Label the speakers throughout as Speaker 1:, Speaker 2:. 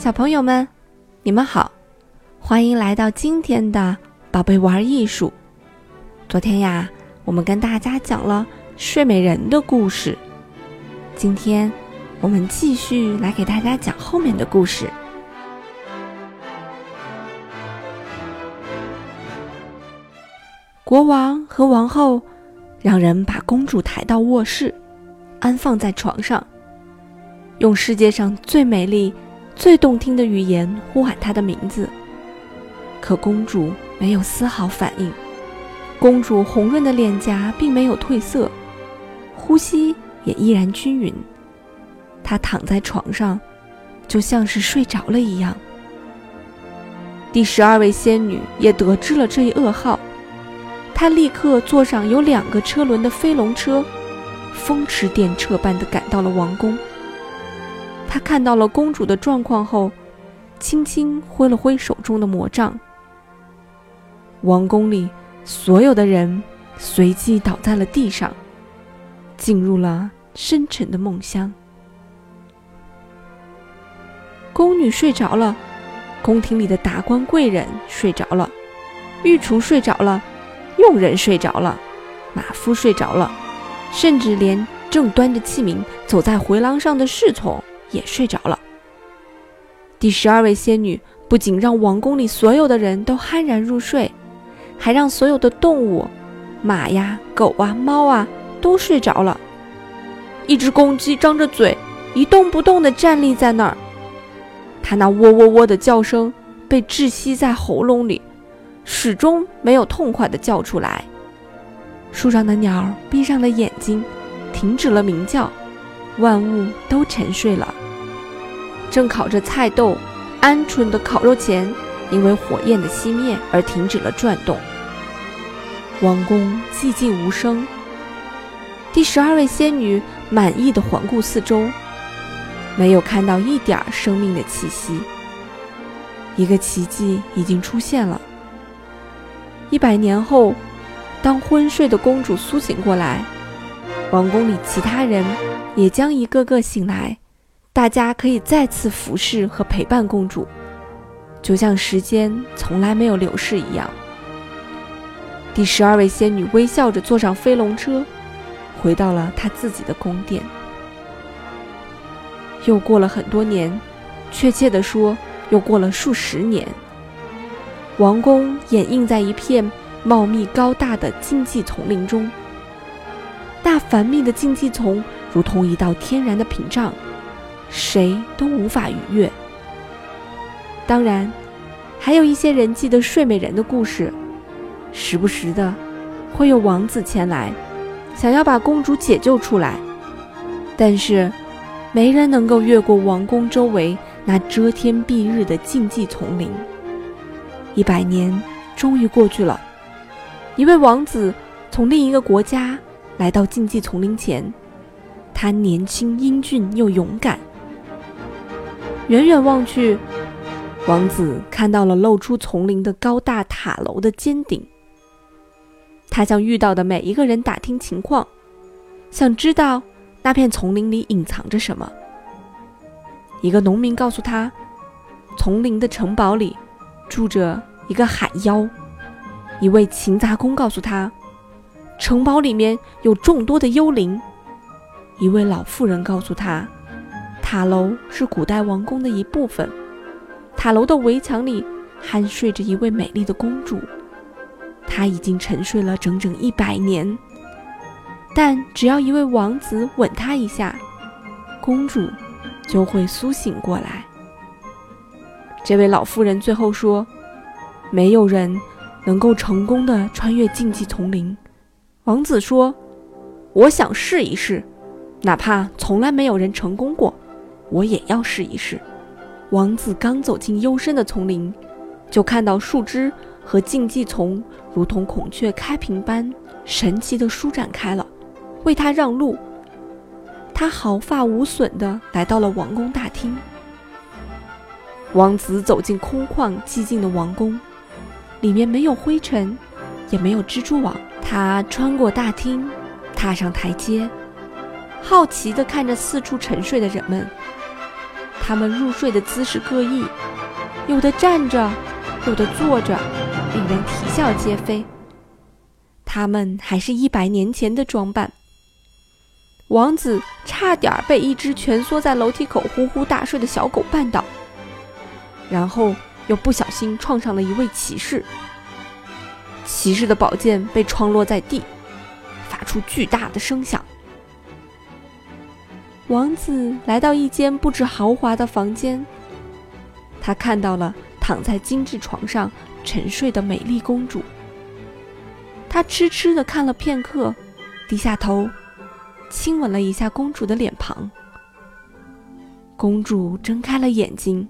Speaker 1: 小朋友们，你们好，欢迎来到今天的宝贝玩艺术。昨天呀，我们跟大家讲了睡美人的故事，今天我们继续来给大家讲后面的故事。国王和王后让人把公主抬到卧室，安放在床上，用世界上最美丽。最动听的语言呼喊她的名字，可公主没有丝毫反应。公主红润的脸颊并没有褪色，呼吸也依然均匀。她躺在床上，就像是睡着了一样。第十二位仙女也得知了这一噩耗，她立刻坐上有两个车轮的飞龙车，风驰电掣般的赶到了王宫。他看到了公主的状况后，轻轻挥了挥手中的魔杖。王宫里所有的人随即倒在了地上，进入了深沉的梦乡。宫女睡着了，宫廷里的达官贵人睡着了，御厨睡着了，佣人睡着了，马夫睡着了，甚至连正端着器皿走在回廊上的侍从。也睡着了。第十二位仙女不仅让王宫里所有的人都酣然入睡，还让所有的动物，马呀、狗啊、猫啊都睡着了。一只公鸡张着嘴，一动不动地站立在那儿，它那喔喔喔的叫声被窒息在喉咙里，始终没有痛快地叫出来。树上的鸟闭上了眼睛，停止了鸣叫，万物都沉睡了。正烤着菜豆、鹌鹑的烤肉钳，因为火焰的熄灭而停止了转动。王宫寂静无声。第十二位仙女满意的环顾四周，没有看到一点生命的气息。一个奇迹已经出现了。一百年后，当昏睡的公主苏醒过来，王宫里其他人也将一个个醒来。大家可以再次服侍和陪伴公主，就像时间从来没有流逝一样。第十二位仙女微笑着坐上飞龙车，回到了她自己的宫殿。又过了很多年，确切地说，又过了数十年。王宫掩映在一片茂密高大的荆棘丛林中，那繁密的荆棘丛如同一道天然的屏障。谁都无法逾越。当然，还有一些人记得睡美人的故事，时不时的会有王子前来，想要把公主解救出来。但是，没人能够越过王宫周围那遮天蔽日的禁忌丛林。一百年终于过去了，一位王子从另一个国家来到禁忌丛林前，他年轻英俊又勇敢。远远望去，王子看到了露出丛林的高大塔楼的尖顶。他向遇到的每一个人打听情况，想知道那片丛林里隐藏着什么。一个农民告诉他，丛林的城堡里住着一个海妖。一位勤杂工告诉他，城堡里面有众多的幽灵。一位老妇人告诉他。塔楼是古代王宫的一部分，塔楼的围墙里酣睡着一位美丽的公主，她已经沉睡了整整一百年。但只要一位王子吻她一下，公主就会苏醒过来。这位老妇人最后说：“没有人能够成功的穿越禁忌丛林。”王子说：“我想试一试，哪怕从来没有人成功过。”我也要试一试。王子刚走进幽深的丛林，就看到树枝和禁忌丛如同孔雀开屏般神奇地舒展开了，为他让路。他毫发无损地来到了王宫大厅。王子走进空旷寂静的王宫，里面没有灰尘，也没有蜘蛛网。他穿过大厅，踏上台阶，好奇地看着四处沉睡的人们。他们入睡的姿势各异，有的站着，有的坐着，令人啼笑皆非。他们还是一百年前的装扮。王子差点被一只蜷缩在楼梯口呼呼大睡的小狗绊倒，然后又不小心撞上了一位骑士。骑士的宝剑被撞落在地，发出巨大的声响。王子来到一间布置豪华的房间，他看到了躺在精致床上沉睡的美丽公主。他痴痴地看了片刻，低下头，亲吻了一下公主的脸庞。公主睁开了眼睛，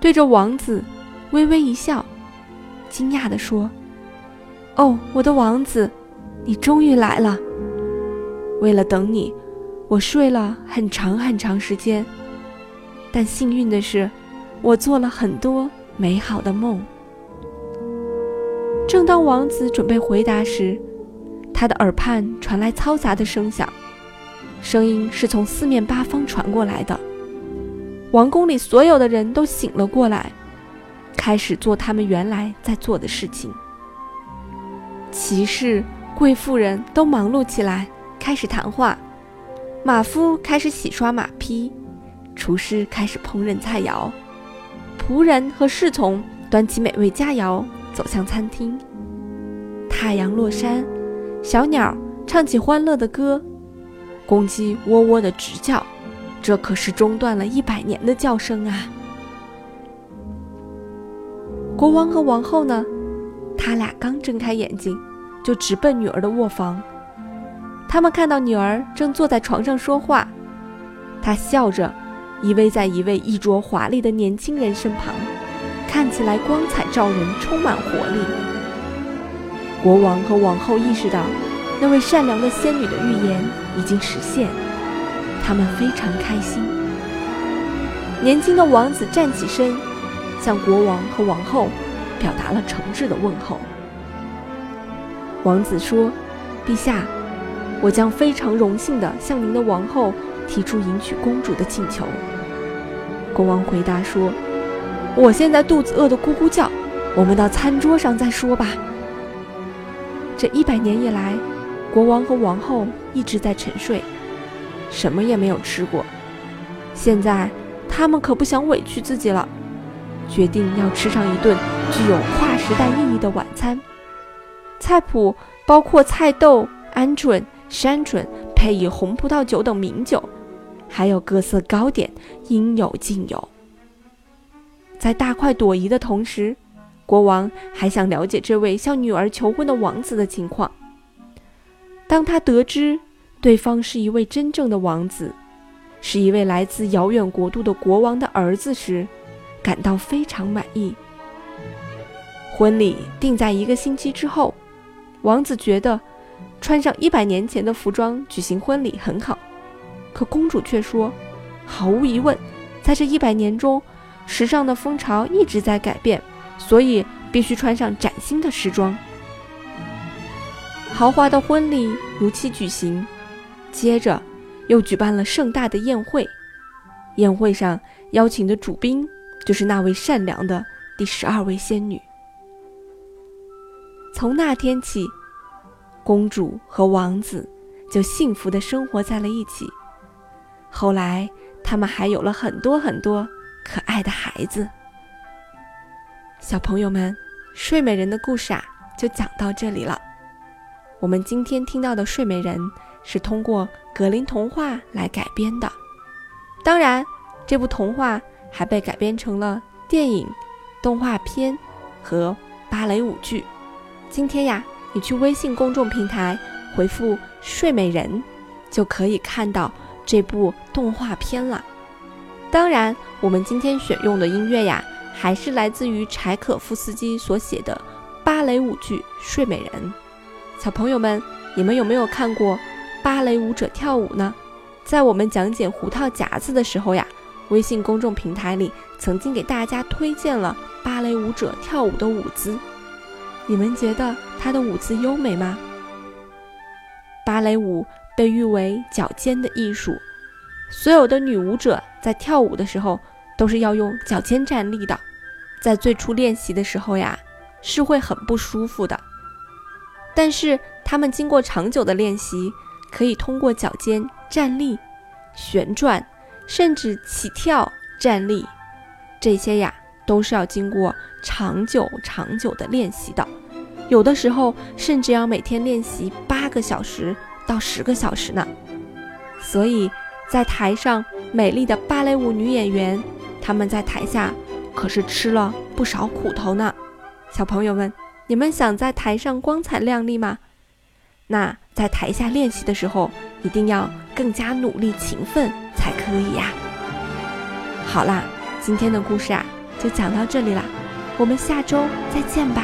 Speaker 1: 对着王子微微一笑，惊讶地说：“哦，我的王子，你终于来了。为了等你。”我睡了很长很长时间，但幸运的是，我做了很多美好的梦。正当王子准备回答时，他的耳畔传来嘈杂的声响，声音是从四面八方传过来的。王宫里所有的人都醒了过来，开始做他们原来在做的事情。骑士、贵妇人都忙碌起来，开始谈话。马夫开始洗刷马匹，厨师开始烹饪菜肴，仆人和侍从端起美味佳肴走向餐厅。太阳落山，小鸟唱起欢乐的歌，公鸡喔喔的直叫，这可是中断了一百年的叫声啊！国王和王后呢？他俩刚睁开眼睛，就直奔女儿的卧房。他们看到女儿正坐在床上说话，她笑着依偎在一位衣着华丽的年轻人身旁，看起来光彩照人，充满活力。国王和王后意识到，那位善良的仙女的预言已经实现，他们非常开心。年轻的王子站起身，向国王和王后表达了诚挚的问候。王子说：“陛下。”我将非常荣幸地向您的王后提出迎娶公主的请求。国王回答说：“我现在肚子饿得咕咕叫，我们到餐桌上再说吧。”这一百年以来，国王和王后一直在沉睡，什么也没有吃过。现在他们可不想委屈自己了，决定要吃上一顿具有跨时代意义的晚餐。菜谱包括菜豆、鹌鹑。山椿配以红葡萄酒等名酒，还有各色糕点，应有尽有。在大快朵颐的同时，国王还想了解这位向女儿求婚的王子的情况。当他得知对方是一位真正的王子，是一位来自遥远国度的国王的儿子时，感到非常满意。婚礼定在一个星期之后，王子觉得。穿上一百年前的服装举行婚礼很好，可公主却说，毫无疑问，在这一百年中，时尚的风潮一直在改变，所以必须穿上崭新的时装。豪华的婚礼如期举行，接着又举办了盛大的宴会，宴会上邀请的主宾就是那位善良的第十二位仙女。从那天起。公主和王子就幸福的生活在了一起。后来，他们还有了很多很多可爱的孩子。小朋友们，睡美人的故事啊，就讲到这里了。我们今天听到的睡美人是通过格林童话来改编的，当然，这部童话还被改编成了电影、动画片和芭蕾舞剧。今天呀。你去微信公众平台回复“睡美人”，就可以看到这部动画片了。当然，我们今天选用的音乐呀，还是来自于柴可夫斯基所写的芭蕾舞剧《睡美人》。小朋友们，你们有没有看过芭蕾舞者跳舞呢？在我们讲解胡桃夹子的时候呀，微信公众平台里曾经给大家推荐了芭蕾舞者跳舞的舞姿。你们觉得她的舞姿优美吗？芭蕾舞被誉为脚尖的艺术，所有的女舞者在跳舞的时候都是要用脚尖站立的，在最初练习的时候呀，是会很不舒服的。但是他们经过长久的练习，可以通过脚尖站立、旋转，甚至起跳站立，这些呀都是要经过长久长久的练习的。有的时候甚至要每天练习八个小时到十个小时呢。所以。在台上美丽的芭蕾舞女演员，她们在台下可是吃了不少苦头呢。小朋友们，你们想在台上光彩亮丽吗？那在台下练习的时候，一定要更加努力勤奋才可以呀。好啦，今天的故事啊就讲到这里啦，我们下周再见吧。